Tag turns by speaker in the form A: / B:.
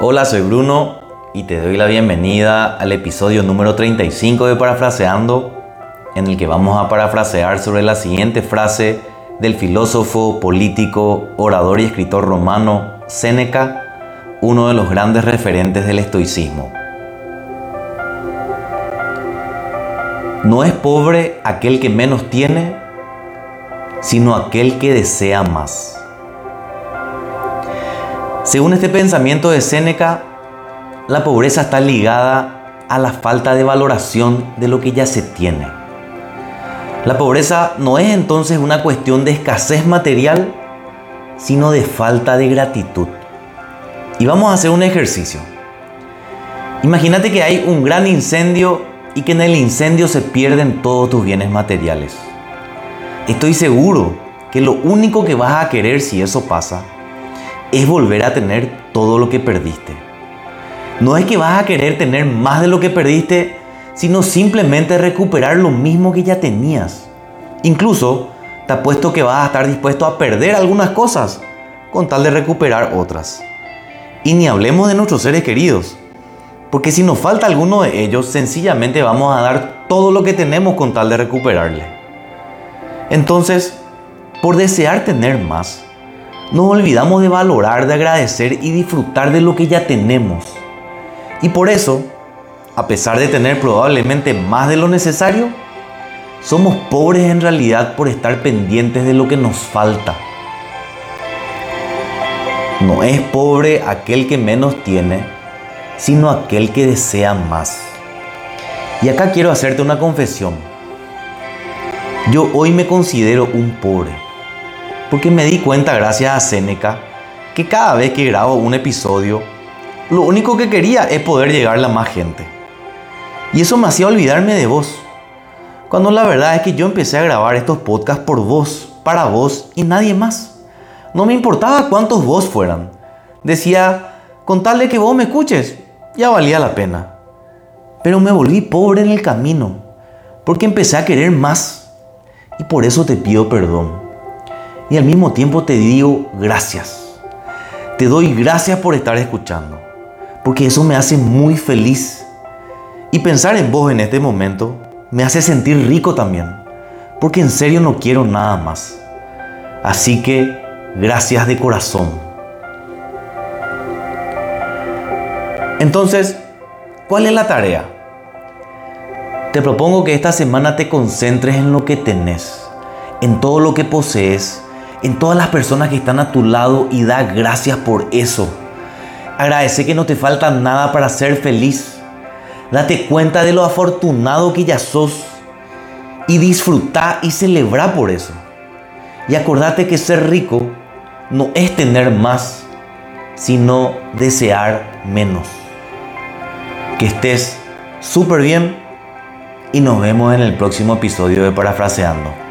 A: Hola, soy Bruno y te doy la bienvenida al episodio número 35 de Parafraseando, en el que vamos a parafrasear sobre la siguiente frase del filósofo, político, orador y escritor romano Séneca, uno de los grandes referentes del estoicismo. No es pobre aquel que menos tiene, sino aquel que desea más. Según este pensamiento de Séneca, la pobreza está ligada a la falta de valoración de lo que ya se tiene. La pobreza no es entonces una cuestión de escasez material, sino de falta de gratitud. Y vamos a hacer un ejercicio. Imagínate que hay un gran incendio y que en el incendio se pierden todos tus bienes materiales. Estoy seguro que lo único que vas a querer si eso pasa es volver a tener todo lo que perdiste. No es que vas a querer tener más de lo que perdiste, sino simplemente recuperar lo mismo que ya tenías. Incluso te apuesto que vas a estar dispuesto a perder algunas cosas con tal de recuperar otras. Y ni hablemos de nuestros seres queridos, porque si nos falta alguno de ellos, sencillamente vamos a dar todo lo que tenemos con tal de recuperarle. Entonces, por desear tener más, nos olvidamos de valorar, de agradecer y disfrutar de lo que ya tenemos. Y por eso, a pesar de tener probablemente más de lo necesario, somos pobres en realidad por estar pendientes de lo que nos falta. No es pobre aquel que menos tiene, sino aquel que desea más. Y acá quiero hacerte una confesión. Yo hoy me considero un pobre porque me di cuenta gracias a Seneca que cada vez que grabo un episodio, lo único que quería es poder llegarle a más gente. Y eso me hacía olvidarme de vos. Cuando la verdad es que yo empecé a grabar estos podcasts por vos, para vos y nadie más. No me importaba cuántos vos fueran. Decía, con tal de que vos me escuches, ya valía la pena. Pero me volví pobre en el camino, porque empecé a querer más. Y por eso te pido perdón y al mismo tiempo te digo gracias. Te doy gracias por estar escuchando, porque eso me hace muy feliz. Y pensar en vos en este momento me hace sentir rico también, porque en serio no quiero nada más. Así que gracias de corazón. Entonces, ¿cuál es la tarea? Te propongo que esta semana te concentres en lo que tenés, en todo lo que posees en todas las personas que están a tu lado y da gracias por eso. Agradece que no te falta nada para ser feliz. Date cuenta de lo afortunado que ya sos y disfruta y celebra por eso. Y acordate que ser rico no es tener más, sino desear menos. Que estés súper bien y nos vemos en el próximo episodio de Parafraseando.